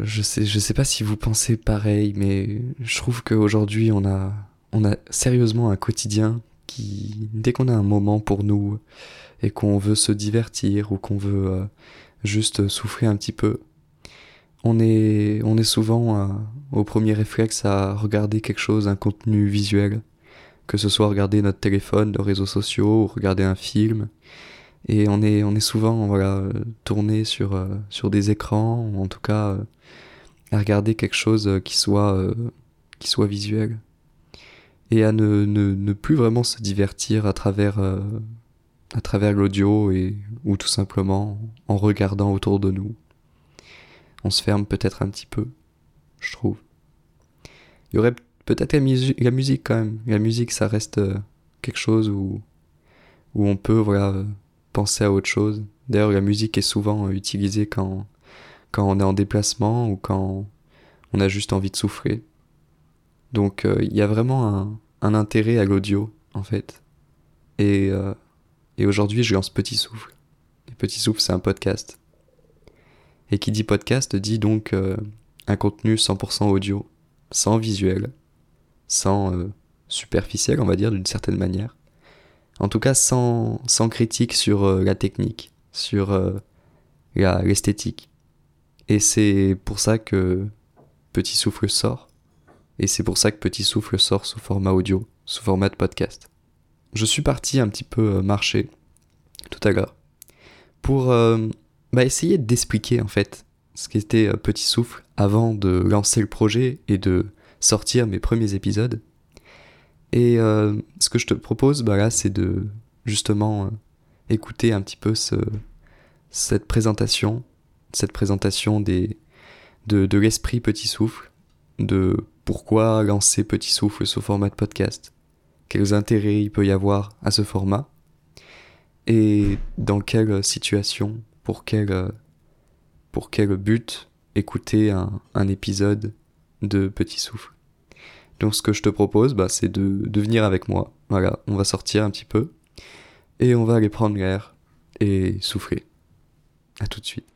je, sais, je sais pas si vous pensez pareil, mais je trouve qu'aujourd'hui on a, on a sérieusement un quotidien qui, dès qu'on a un moment pour nous et qu'on veut se divertir ou qu'on veut euh, juste souffrir un petit peu, on est, on est souvent euh, au premier réflexe à regarder quelque chose, un contenu visuel, que ce soit regarder notre téléphone, nos réseaux sociaux, ou regarder un film. Et on est, on est souvent voilà, tourné sur, euh, sur des écrans, en tout cas euh, à regarder quelque chose qui soit, qui soit visuel. Et à ne, ne, ne, plus vraiment se divertir à travers, à travers l'audio et, ou tout simplement en regardant autour de nous on se ferme peut-être un petit peu, je trouve. Il y aurait peut-être la, musique quand même. La musique, ça reste euh, quelque chose où, où on peut voilà, penser à autre chose. D'ailleurs, la musique est souvent euh, utilisée quand, quand on est en déplacement ou quand on a juste envie de souffler. Donc euh, il y a vraiment un, un intérêt à l'audio, en fait. Et, et aujourd'hui, je lance Petit Souffle. Et Petit Souffle, c'est un podcast. Et qui dit podcast dit donc euh, un contenu 100% audio, sans visuel, sans euh, superficiel, on va dire d'une certaine manière. En tout cas, sans, sans critique sur euh, la technique, sur l'esthétique. Et c'est pour ça que Petit Souffle sort. Et c'est pour ça que Petit Souffle sort sous format audio, sous format de podcast. Je suis parti un petit peu marcher tout à l'heure pour bah, essayer d'expliquer en fait ce qu'était euh, Petit Souffle avant de lancer le projet et de sortir mes premiers épisodes. Et euh, ce que je te propose bah là, c'est de justement euh, écouter un petit peu ce, cette présentation, cette présentation de, l'esprit Petit Souffle, de pourquoi lancer Petit Souffle sous format de podcast, quels intérêts il peut y avoir à ce format, et dans quelle situation pour quel, euh, but écouter un épisode de Petit Souffle. Donc ce que je te propose, bah, c'est de, de venir avec moi. Voilà, on va sortir un petit peu et on va aller prendre l'air et souffler. À tout de suite.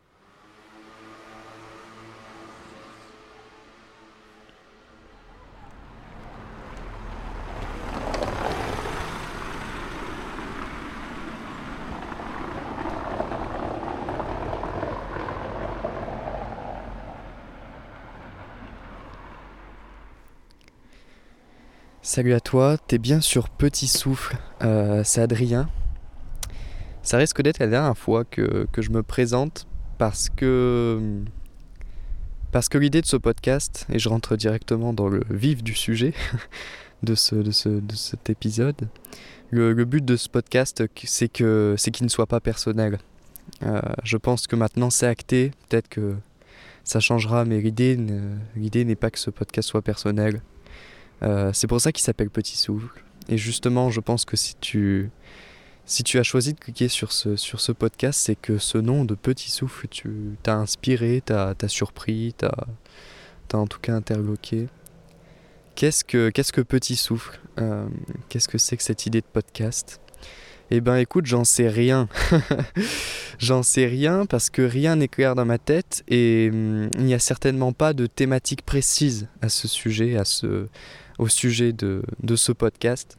Salut à toi, t'es bien sur Petit Souffle, euh, c'est Adrien. Ça risque d'être la dernière fois que, je me présente parce que parce que l'idée de ce podcast, et je rentre directement dans le vif du sujet de, ce, de, ce, de cet épisode, le, but de ce podcast, c'est que qu'il ne soit pas personnel. Euh, je pense que maintenant c'est acté, peut-être que ça changera, mais l'idée n'est pas que ce podcast soit personnel. Euh, c'est pour ça qu'il s'appelle Petit Souffle. Et justement, je pense que si tu, si tu as choisi de cliquer sur ce, sur ce podcast, c'est que ce nom de Petit Souffle tu t'as inspiré, t'as as surpris, t'as as en tout cas interloqué. Qu'est-ce que, que Petit Souffle euh, Qu'est-ce que c'est que cette idée de podcast? Eh ben écoute, j'en sais rien. j'en sais rien parce que rien n'est clair dans ma tête et hum, il n'y a certainement pas de thématique précise à ce sujet, à ce, au sujet de, de ce podcast.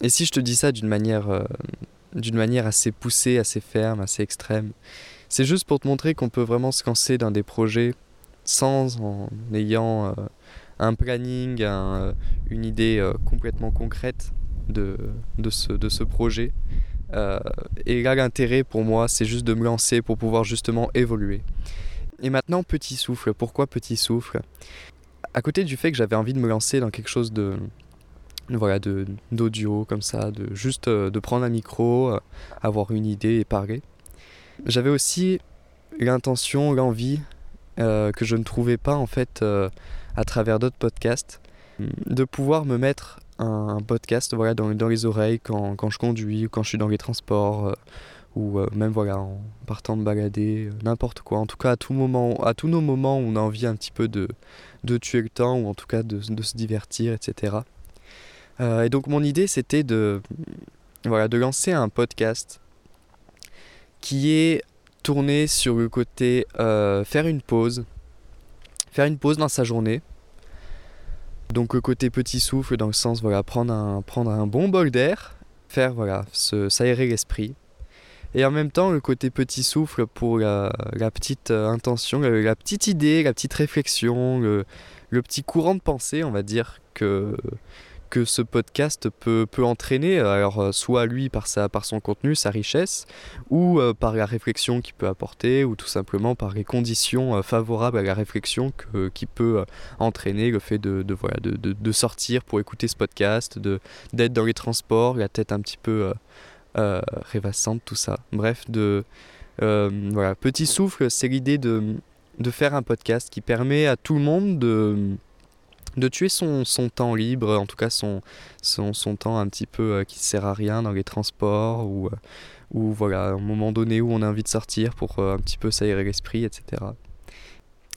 Et si je te dis ça d'une manière, euh, manière assez poussée, assez ferme, assez extrême, c'est juste pour te montrer qu'on peut vraiment se lancer dans des projets sans en ayant euh, un planning, euh, une idée complètement concrète de, de, ce, de ce projet. Et là, l'intérêt pour moi, c'est juste de me lancer pour pouvoir justement évoluer. Et maintenant, petit souffle. Pourquoi petit souffle? À côté du fait que j'avais envie de me lancer dans quelque chose de voilà de d'audio comme ça de juste euh, de prendre un micro euh, avoir une idée et parler j'avais aussi l'intention l'envie euh, que je ne trouvais pas en fait à travers d'autres podcasts de pouvoir me mettre un, podcast voilà dans, dans les oreilles quand, quand, je conduis ou quand je suis dans les transports ou même voilà en partant de balader n'importe quoi en tout cas à tout moment à tous nos moments on a envie un petit peu de de tuer le temps ou en tout cas de, se divertir, etc. Euh, et donc mon idée c'était de, voilà, de lancer un podcast qui est tourner sur le côté euh, faire une pause, faire une pause dans sa journée. Donc le côté petit souffle dans le sens voilà prendre un, bon bol d'air, faire voilà s'aérer l'esprit. Et en même temps le côté petit souffle pour la, petite euh, intention, la, petite idée, la petite réflexion, le, le petit courant de pensée on va dire que que ce podcast peut, peut entraîner, alors euh, soit lui par, sa, par son contenu, sa richesse, ou euh, par la réflexion qu'il peut apporter, ou tout simplement par les conditions euh, favorables à la réflexion que, qui peut entraîner le fait de, de voilà, de, de, de, sortir pour écouter ce podcast, d'être dans les transports, la tête un petit peu rêvassante, tout ça. Bref, de, voilà, petit souffle, c'est l'idée de, de faire un podcast qui permet à tout le monde de de tuer son, son, temps libre, en tout cas son, son, son temps un petit peu euh, qui sert à rien dans les transports ou, euh, ou voilà, un moment donné où on a envie de sortir pour euh, un petit peu s'aérer l'esprit, etc.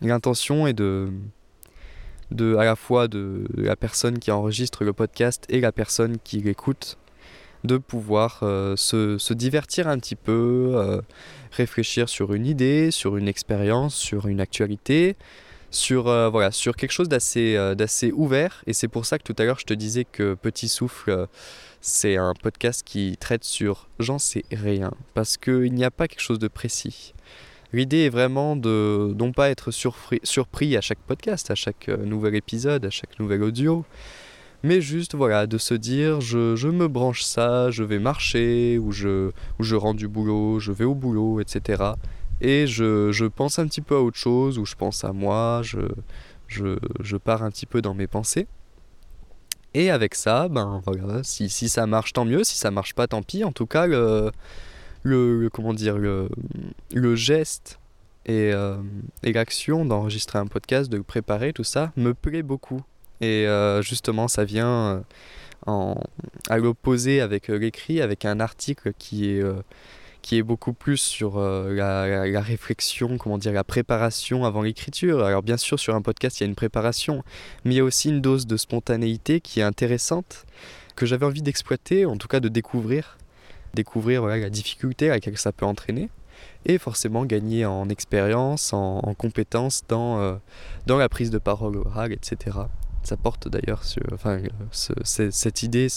L'intention est de, de, à la fois de la personne qui enregistre le podcast et la personne qui l'écoute, de pouvoir se, se, divertir un petit peu, réfléchir sur une idée, sur une expérience, sur une actualité, sur, euh, voilà, sur quelque chose d'assez euh, d'assez ouvert. Et c'est pour ça que tout à l'heure je te disais que Petit Souffle, euh, c'est un podcast qui traite sur j'en sais rien. Parce qu'il n'y a pas quelque chose de précis. L'idée est vraiment de non pas être surpris, surpris à chaque podcast, à chaque nouvel épisode, à chaque nouvel audio, mais juste voilà de se dire je, je me branche ça, je vais marcher, ou je, ou je rends du boulot, je vais au boulot, etc et je, je, pense un petit peu à autre chose, ou je pense à moi, je, je, je, pars un petit peu dans mes pensées. Et avec ça, ben voilà, si, si ça marche, tant mieux, si ça marche pas, tant pis. En tout cas, le, le, comment dire, le, le geste et, euh, et l'action d'enregistrer un podcast, de le préparer, tout ça, me plaît beaucoup. Et euh, justement, ça vient euh, en, à l'opposé avec l'écrit, avec un article qui est qui est beaucoup plus sur euh, la, réflexion, comment dire, la préparation avant l'écriture. Alors bien sûr, sur un podcast, il y a une préparation, mais il y a aussi une dose de spontanéité qui est intéressante, que j'avais envie d'exploiter, en tout cas de découvrir, découvrir la difficulté à laquelle ça peut entraîner, et forcément gagner en expérience, en, en compétences dans, euh, dans la prise de parole orale, etc ça porte d'ailleurs sur enfin, cette idée,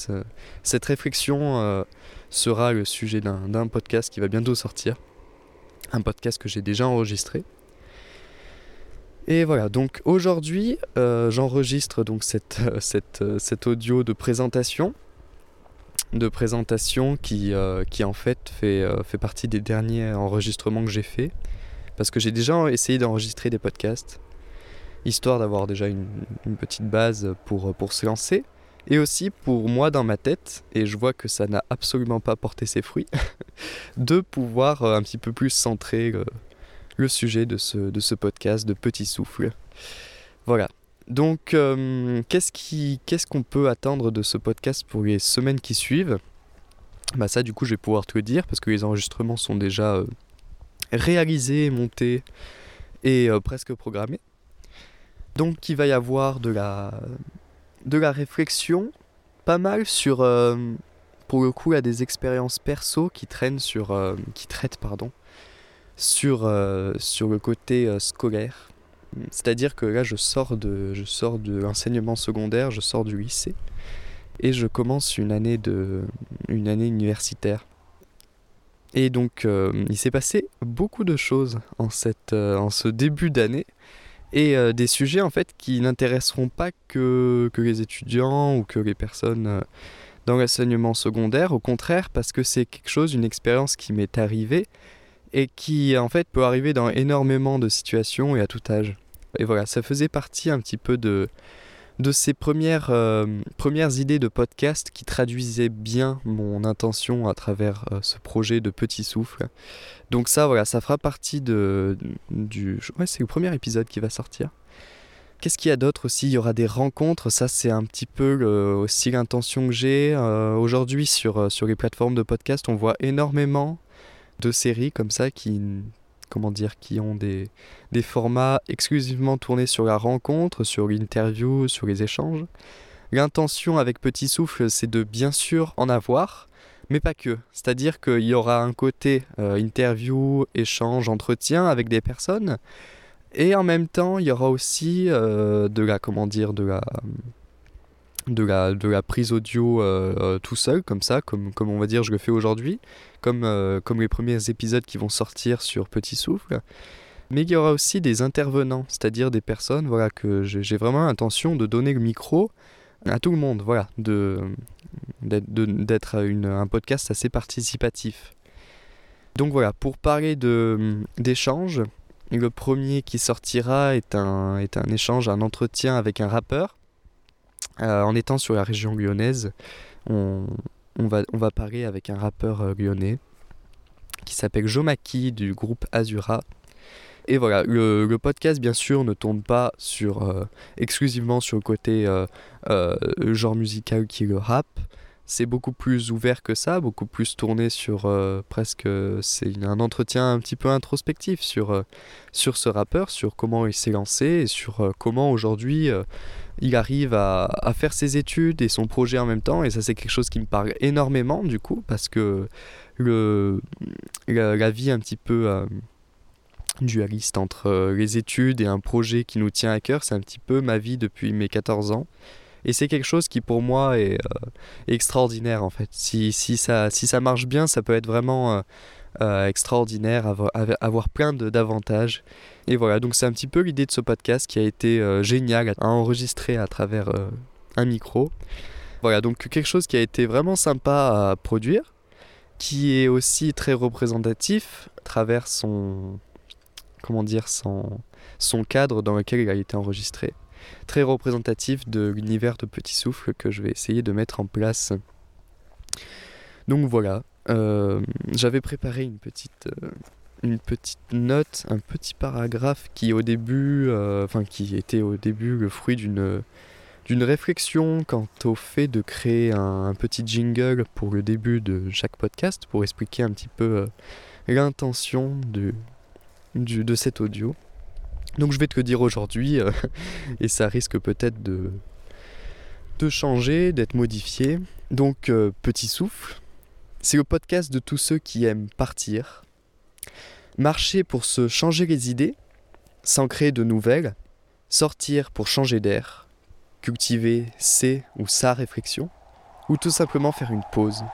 cette réflexion euh, sera le sujet d'un podcast qui va bientôt sortir. Un podcast que j'ai déjà enregistré. Et voilà, donc aujourd'hui euh, j'enregistre donc cette, cet audio de présentation. De présentation qui, euh, qui en fait fait, fait partie des derniers enregistrements que j'ai fait. Parce que j'ai déjà essayé d'enregistrer des podcasts histoire d'avoir déjà une, petite base pour, pour se lancer. Et aussi pour moi dans ma tête, et je vois que ça n'a absolument pas porté ses fruits, de pouvoir euh, un petit peu plus centrer le, le sujet de ce, de ce podcast de Petit Souffle. Voilà. Donc, euh, qu'est-ce qu'on peut attendre de ce podcast pour les semaines qui suivent? Bah ça, du coup, je vais pouvoir te le dire parce que les enregistrements sont déjà euh, réalisés, montés et presque programmés. Donc il va y avoir de la, réflexion, pas mal sur, euh, pour le coup, à des expériences perso qui traînent sur, euh, qui traitent pardon, sur, euh, le côté scolaire. C'est-à-dire que là, je sors de, je sors de l'enseignement secondaire, je sors du lycée et je commence une année de, une année universitaire. Et donc, il s'est passé beaucoup de choses en ce début d'année et euh, des sujets en fait qui n'intéresseront pas que, les étudiants ou que les personnes euh, dans l'enseignement secondaire, au contraire parce que c'est quelque chose, une expérience qui m'est arrivée et qui en fait peut arriver dans énormément de situations et à tout âge. Et voilà, ça faisait partie un petit peu de, de ces premières, euh, premières idées de podcast qui traduisaient bien mon intention à travers euh, ce projet de Petit Souffle. Donc ça, voilà, ça fera partie de, du... Ouais, c'est le premier épisode qui va sortir. Qu'est-ce qu'il y a d'autre aussi? Il y aura des rencontres, ça c'est un petit peu aussi l'intention que j'ai. Euh, aujourd'hui sur, sur les plateformes de podcast, on voit énormément de séries comme ça qui, comment dire, qui ont des, des formats exclusivement tournés sur la rencontre, sur l'interview, sur les échanges. L'intention avec Petit Souffle, c'est de bien sûr en avoir, mais pas que. C'est-à-dire qu'il y aura un côté euh, interview, échange, entretien avec des personnes, et en même temps, il y aura aussi euh, de la, comment dire, de la, de la, de la prise audio euh, tout seul, comme ça, comme, comme on va dire, je le fais aujourd'hui, comme, comme les premiers épisodes qui vont sortir sur Petit Souffle. Mais il y aura aussi des intervenants, c'est-à-dire des personnes, voilà, que j'ai vraiment l'intention de donner le micro à tout le monde, voilà, d'être un podcast assez participatif. Donc voilà, pour parler d'échanges, le premier qui sortira est un, est un échange, un entretien avec un rappeur. Euh, en étant sur la région lyonnaise, on, va, on va parler avec un rappeur euh, lyonnais qui s'appelle Jomaki du groupe Azura. Et voilà, le, podcast bien sûr ne tourne pas euh, exclusivement sur le côté euh, euh, genre musical qui est le rap. C'est beaucoup plus ouvert que ça, beaucoup plus tourné sur presque. C'est un entretien un petit peu introspectif sur, sur ce rappeur, sur comment il s'est lancé et sur comment aujourd'hui il arrive à, à, faire ses études et son projet en même temps. Et ça, c'est quelque chose qui me parle énormément du coup, parce que le, la, vie un petit peu dualiste entre euh, les études et un projet qui nous tient à cœur. C'est un petit peu ma vie depuis mes 14 ans. Et c'est quelque chose qui pour moi est, euh, extraordinaire en fait. Si, ça, si ça marche bien, ça peut être vraiment euh, extraordinaire, avoir, avoir plein d'avantages. Et voilà, donc c'est un petit peu l'idée de ce podcast qui a été génial à enregistrer à travers un micro. Voilà, donc quelque chose qui a été vraiment sympa à produire, qui est aussi très représentatif à travers son, comment dire, son, son cadre dans lequel il a été enregistré. Très représentatif de l'univers de Petit Souffle que je vais essayer de mettre en place. Donc voilà, euh, j'avais préparé une petite, euh, une petite note, un petit paragraphe qui au début, euh, qui était au début le fruit d'une d'une réflexion quant au fait de créer un, petit jingle pour le début de chaque podcast pour expliquer un petit peu l'intention de cet audio. Donc je vais te le dire aujourd'hui, euh, et ça risque peut-être de, changer, d'être modifié. Donc euh, Petit Souffle, c'est le podcast de tous ceux qui aiment partir, marcher pour se changer les idées, s'en créer de nouvelles, sortir pour changer d'air, cultiver ses ou sa réflexion, ou tout simplement faire une pause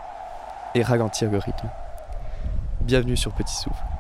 et ralentir le rythme. Bienvenue sur Petit Souffle.